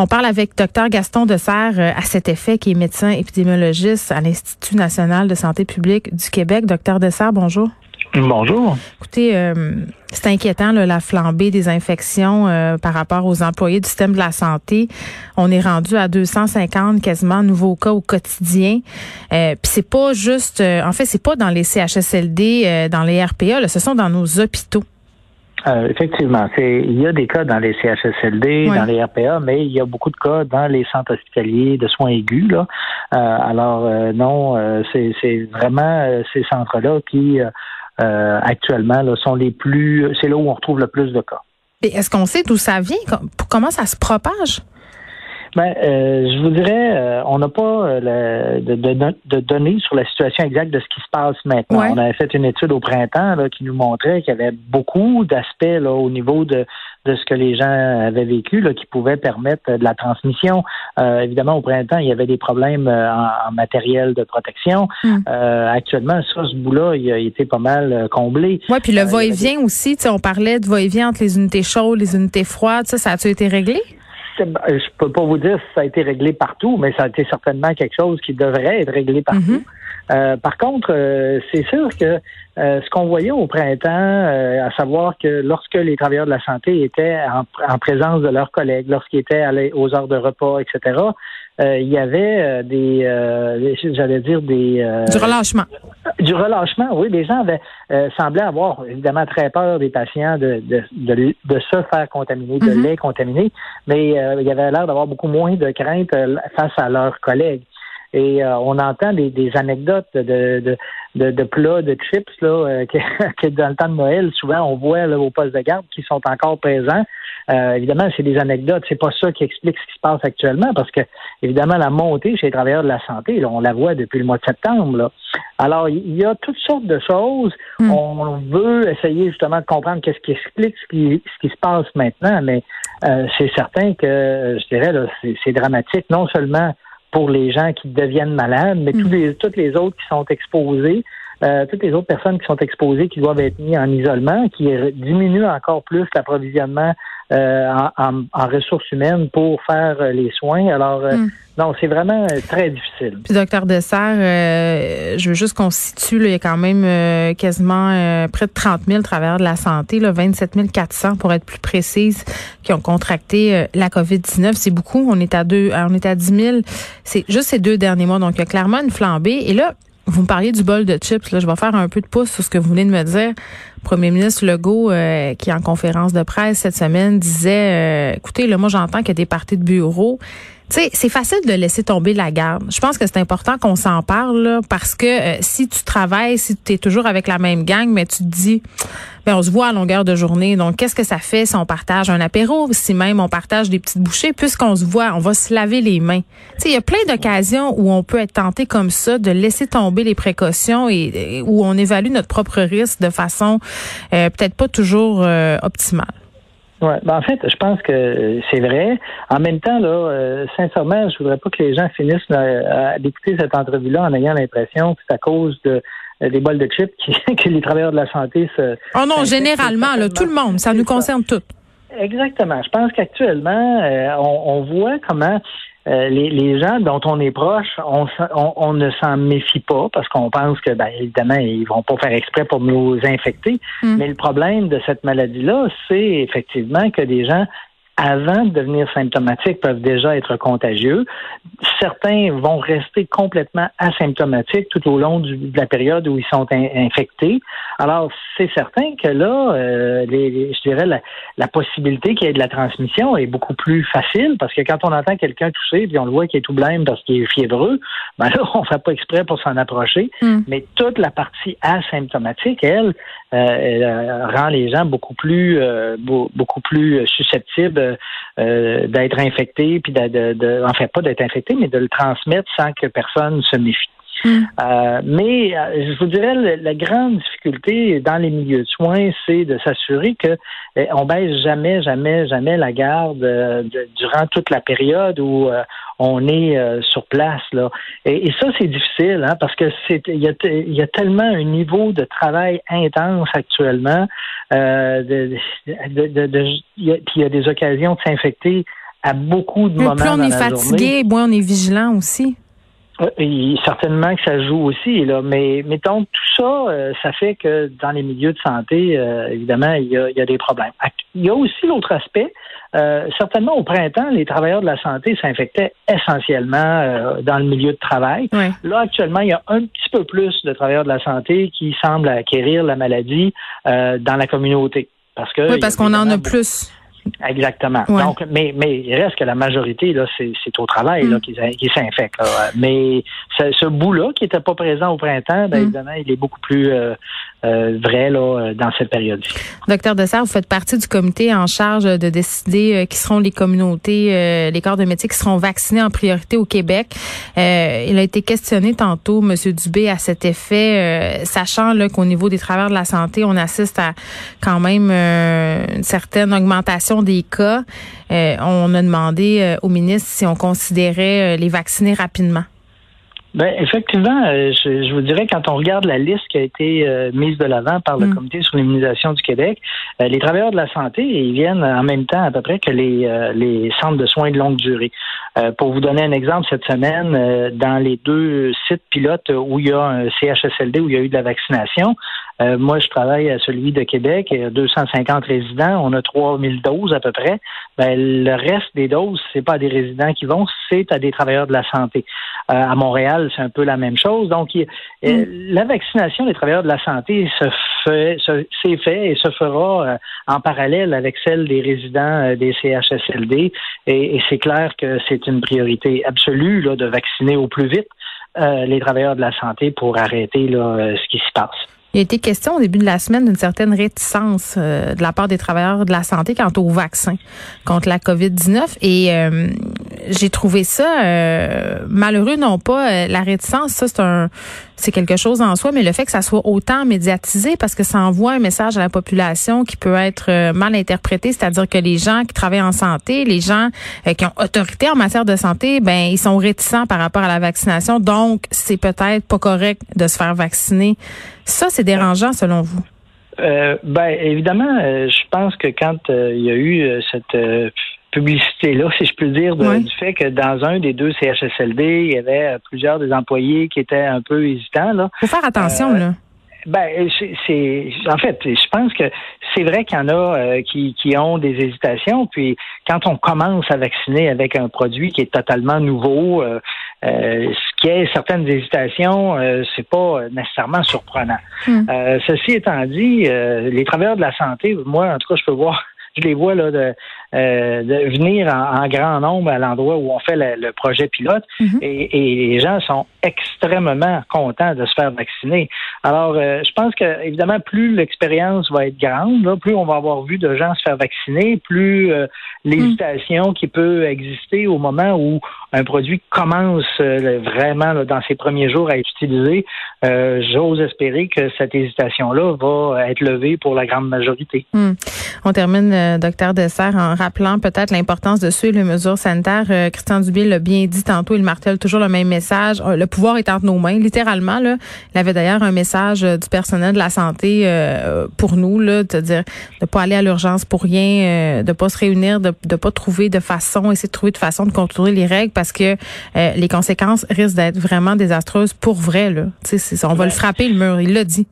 On parle avec Dr Gaston Dessert euh, à cet effet, qui est médecin épidémiologiste à l'Institut national de santé publique du Québec. Docteur Dessert, bonjour. Bonjour. Écoutez, euh, c'est inquiétant la flambée des infections euh, par rapport aux employés du système de la santé. On est rendu à 250 quasiment nouveaux cas au quotidien. Euh, Puis c'est pas juste, en fait, c'est pas dans les CHSLD, dans les RPA, ce sont dans nos hôpitaux. Euh, effectivement, c'est il y a des cas dans les CHSLD, dans les RPA, mais il y a beaucoup de cas dans les centres hospitaliers de soins aigus. Là. Euh, alors euh, non, c'est vraiment ces centres-là qui actuellement là, sont les plus, c'est là où on retrouve le plus de cas. Est-ce qu'on sait d'où ça vient? Comment ça se propage? Ben, euh, je vous dirais, euh, on n'a pas euh, de, de, données sur la situation exacte de ce qui se passe maintenant. On avait fait une étude au printemps là, qui nous montrait qu'il y avait beaucoup d'aspects au niveau de, de ce que les gens avaient vécu là, qui pouvaient permettre de la transmission. évidemment, au printemps, il y avait des problèmes en, matériel de protection. Hmm. actuellement, ça, ce bout-là, il a été pas mal comblé. Oui, puis le va-et-vient aussi, on parlait de va-et-vient entre les unités chaudes, les unités froides, ça, ça a-tu été réglé? Je peux pas vous dire si ça a été réglé partout, mais ça a été certainement quelque chose qui devrait être réglé partout. Mhm. Euh, par contre, euh, c'est sûr que euh, ce qu'on voyait au printemps, à savoir que lorsque les travailleurs de la santé étaient en, présence de leurs collègues, lorsqu'ils étaient allés aux heures de repas, etc., il y avait des, j'allais dire des... du relâchement. Du relâchement, oui. Les gens avaient semblaient avoir évidemment très peur des patients de, de, de, se faire contaminer, de mhm. les contaminer, mais il y avait l'air d'avoir beaucoup moins de crainte face à leurs collègues. Et euh, on entend des, des anecdotes de, de, de, de, plats, de chips, là, euh, que, dans le temps de Noël, souvent on voit là, au poste de garde qui sont encore présents. Euh, évidemment, c'est des anecdotes. C'est pas ça qui explique ce qui se passe actuellement, parce que évidemment, la montée chez les travailleurs de la santé, là, on la voit depuis le mois de septembre. Là. Alors, il y a toutes sortes de choses. Hmm. On veut essayer justement de comprendre qu'est-ce qui explique ce qui, ce qui se passe maintenant, mais c'est certain que je dirais là, c'est dramatique, non seulement pour les gens qui deviennent malades, mais tous mm. les, toutes les autres qui sont exposés, euh, toutes les autres personnes qui sont exposées, qui doivent être mises en isolement, qui diminuent encore plus l'approvisionnement euh, en, ressources humaines pour faire euh, les soins. Alors, mm. non, c'est vraiment très difficile. Puis, docteur Dessert, je veux juste qu'on situe, il y a quand même quasiment près de 30 000 travailleurs de la santé, là, 27 400 pour être plus précise, qui ont contracté la COVID-19. C'est beaucoup. On est à deux, on est à 10 000. C'est juste ces deux derniers mois. Donc, il y a clairement une flambée. Et là, vous me parliez du bol de chips. Là, je vais faire un peu de pouce sur ce que vous venez de me dire. Premier ministre Legault, euh, qui en conférence de presse cette semaine disait, euh, écoutez, là, moi j'entends qu'il y a des parties de bureau. Tu sais, c'est facile de laisser tomber la garde. Je pense que c'est important qu'on s'en parle parce que euh, si tu travailles, si tu es toujours avec la même gang, mais tu te dis ben, on se voit à longueur de journée. Donc, qu'est-ce que ça fait si on partage un apéro, si même on partage des petites bouchées, puisqu'on se voit, on va se laver les mains. Tu sais, il y a plein d'occasions où on peut être tenté comme ça de laisser tomber les précautions et, où on évalue notre propre risque de façon euh, peut-être pas toujours euh, optimale. Ouais, ben en fait, je pense que c'est vrai. En même temps, là, euh, sincèrement, je voudrais pas que les gens finissent à d'écouter cette entrevue-là en ayant l'impression que c'est à cause de des bols de chips qui, que les travailleurs de la santé se. Oh non, généralement, là, tout le monde, ça nous concerne tous. Exactement. Je pense qu'actuellement, euh, on, voit comment euh, les, les, gens dont on est proche, on, on, ne s'en méfie pas parce qu'on pense que, ben, évidemment, ils vont pas faire exprès pour nous infecter. Hmm. Mais le problème de cette maladie-là, c'est effectivement que des gens avant de devenir symptomatiques, peuvent déjà être contagieux. Certains vont rester complètement asymptomatiques tout au long de la période où ils sont infectés. Alors, c'est certain que là, euh, les, je dirais, la, la possibilité qu'il y ait de la transmission est beaucoup plus facile parce que quand on entend quelqu'un toucher puis on le voit qu'il est tout blême parce qu'il est fiévreux, ben là, on ne fait pas exprès pour s'en approcher. Hmm. Mais toute la partie asymptomatique, elle, euh, euh, rend les gens beaucoup plus, beaucoup plus susceptibles d'être infecté, puis de, de, en fait pas d'être infecté, mais de le transmettre sans que personne se méfie. Hmm. Euh, mais euh, je vous dirais la, grande difficulté dans les milieux de soins, c'est de s'assurer que on baisse jamais, jamais, jamais la garde durant toute la période où on est sur place là. Et, ça c'est difficile hein, parce que c'est il y a, y a tellement un niveau de travail intense actuellement. de, de, de, puis il y a des occasions de s'infecter à beaucoup de moments plus on est fatigué, moins on est vigilant aussi. Euh, certainement que ça joue aussi, là. Mais mettons tout ça, euh, ça fait que dans les milieux de santé, euh, évidemment, il y, a, il y, a, des problèmes. Il y a aussi l'autre aspect. certainement au printemps, les travailleurs de la santé s'infectaient essentiellement dans le milieu de travail. Là, actuellement, il y a un petit peu plus de travailleurs de la santé qui semblent acquérir la maladie dans la communauté. Parce que oui, parce qu'on en a plus. Exactement. Donc, mais, mais il reste que la majorité, là, c'est, au travail là, mm. qui, qui s'infectent. Mais ce, ce bout-là, qui n'était pas présent au printemps, ben, mm. évidemment, il est beaucoup plus euh, euh, vrai là, euh, dans cette période-ci. Docteur Dessert, vous faites partie du comité en charge de décider qui seront les communautés, les corps de métier qui seront vaccinés en priorité au Québec. il a été questionné tantôt, M. Dubé, à cet effet, sachant qu'au niveau des travailleurs de la santé, on assiste à quand même une certaine augmentation des cas. on a demandé au ministre si on considérait les vacciner rapidement. Ben, effectivement, euh, je, vous dirais, quand on regarde la liste qui a été euh, mise de l'avant par le mm. Comité sur l'immunisation du Québec, euh, les travailleurs de la santé, ils viennent en même temps à peu près que les, les centres de soins de longue durée. Pour vous donner un exemple, cette semaine, dans les deux sites pilotes où il y a un CHSLD, où il y a eu de la vaccination, moi, je travaille à celui de Québec, il y a 250 résidents, on a 3000 doses à peu près. Ben, le reste des doses, c'est pas à des résidents qui vont, c'est à des travailleurs de la santé. à Montréal, c'est un peu la même chose. Donc, euh, mm. la vaccination des travailleurs de la santé se fait, s'est fait et se fera euh, en parallèle avec celle des résidents euh, des CHSLD. Et, c'est clair que c'est une priorité absolue là, de vacciner au plus vite les travailleurs de la santé pour arrêter là, ce qui se passe. Il a été question au début de la semaine d'une certaine réticence de la part des travailleurs de la santé quant au vaccin contre la COVID-19 et j'ai trouvé ça euh, malheureux, non pas euh, la réticence, ça c'est un c'est quelque chose en soi, mais le fait que ça soit autant médiatisé parce que ça envoie un message à la population qui peut être euh, mal interprété, c'est-à-dire que les gens qui travaillent en santé, les gens qui ont autorité en matière de santé, ben ils sont réticents par rapport à la vaccination, donc c'est peut-être pas correct de se faire vacciner. Ça c'est dérangeant selon vous? ben évidemment, je pense que quand il y a eu cette publicité-là, si je peux dire, du fait que dans un des deux CHSLD, il y avait plusieurs des employés qui étaient un peu hésitants. Là. Faut faire attention, euh, là. Ben, c'est en fait, je pense que c'est vrai qu'il y en a euh, qui, qui ont des hésitations. Puis quand on commence à vacciner avec un produit qui est totalement nouveau, euh, ce qui est certaines hésitations, c'est pas nécessairement surprenant. Hmm. ceci étant dit, les travailleurs de la santé, moi en tout cas, je peux voir je les vois là, de, euh, de venir en, grand nombre à l'endroit où on fait le, projet pilote mhm. et, les gens sont extrêmement contents de se faire vacciner. Alors, euh, je pense que évidemment, plus l'expérience va être grande, plus on va avoir vu de gens se faire vacciner, plus euh, l'hésitation qui peut exister au moment où un produit commence vraiment dans ses premiers jours à être utilisé, j'ose espérer que cette hésitation-là va être levée pour la grande majorité. Hmm. On termine, docteur Dessert, en rappelant peut-être l'importance de suivre les mesures sanitaires. Euh, Christian Dubé l'a bien dit tantôt, il martèle toujours le même message. Euh, le pouvoir est entre nos mains, littéralement. Là. Il avait d'ailleurs un message euh, du personnel de la santé pour nous, là, de dire de pas aller à l'urgence pour rien, de pas se réunir, de ne pas trouver de façon, essayer de trouver de façon de contourner les règles parce que les conséquences risquent d'être vraiment désastreuses pour vrai. Là. on va le frapper le mur, il l'a dit.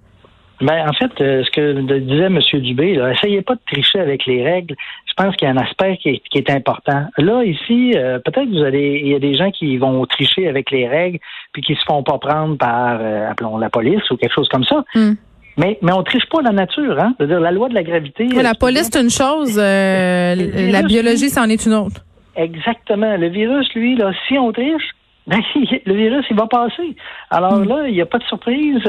Ben, en fait, ce que disait M. Dubé, là, essayez pas de tricher avec les règles je pense qu'il y a un aspect qui est, important. Là, ici, euh, peut-être vous allez, il y a des gens qui vont tricher avec les règles, puis qui se font pas prendre par, euh, appelons la police ou quelque chose comme ça. Hmm. Mais, mais on triche pas la nature, hein. C'est-à-dire la loi de la gravité. la police, c'est une chose, euh, la biologie, c'en est une autre. Exactement. Le virus, lui, là, si on triche, ben, le virus, il va passer. Alors hmm. là, il n'y a pas de surprise.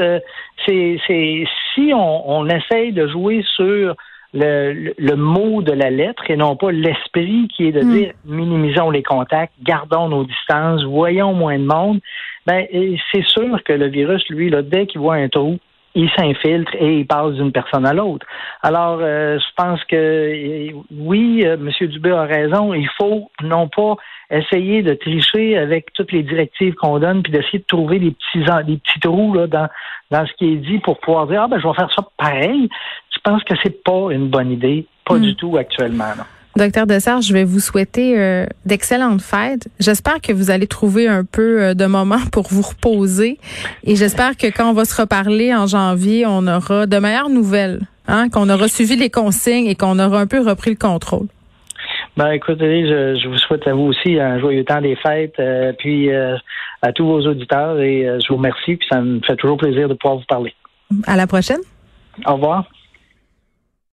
C'est, c'est si on, on essaye de jouer sur le, le, mot de la lettre et non pas l'esprit qui est de hmm. dire minimisons les contacts, gardons nos distances, voyons moins de monde, ben c'est sûr que le virus, lui, là, dès qu'il voit un trou, il s'infiltre et il passe d'une personne à l'autre. Alors, euh, je pense que oui, euh, M. Dubé a raison. Il faut non pas essayer de tricher avec toutes les directives qu'on donne, puis d'essayer de trouver des petits des petits trous là, dans, dans ce qui est dit pour pouvoir dire Ah ben je vais faire ça pareil. Je pense que c'est pas une bonne idée, pas hmm. du tout actuellement. Docteur Dessart, je vais vous souhaiter euh, d'excellentes fêtes. J'espère que vous allez trouver un peu euh, de moment pour vous reposer et j'espère que quand on va se reparler en janvier, on aura de meilleures nouvelles, hein, qu'on aura suivi les consignes et qu'on aura un peu repris le contrôle. Ben, écoutez, je, je, vous souhaite à vous aussi un joyeux temps des fêtes, euh, puis à tous vos auditeurs et je vous remercie, puis ça me fait toujours plaisir de pouvoir vous parler. À la prochaine. Au revoir.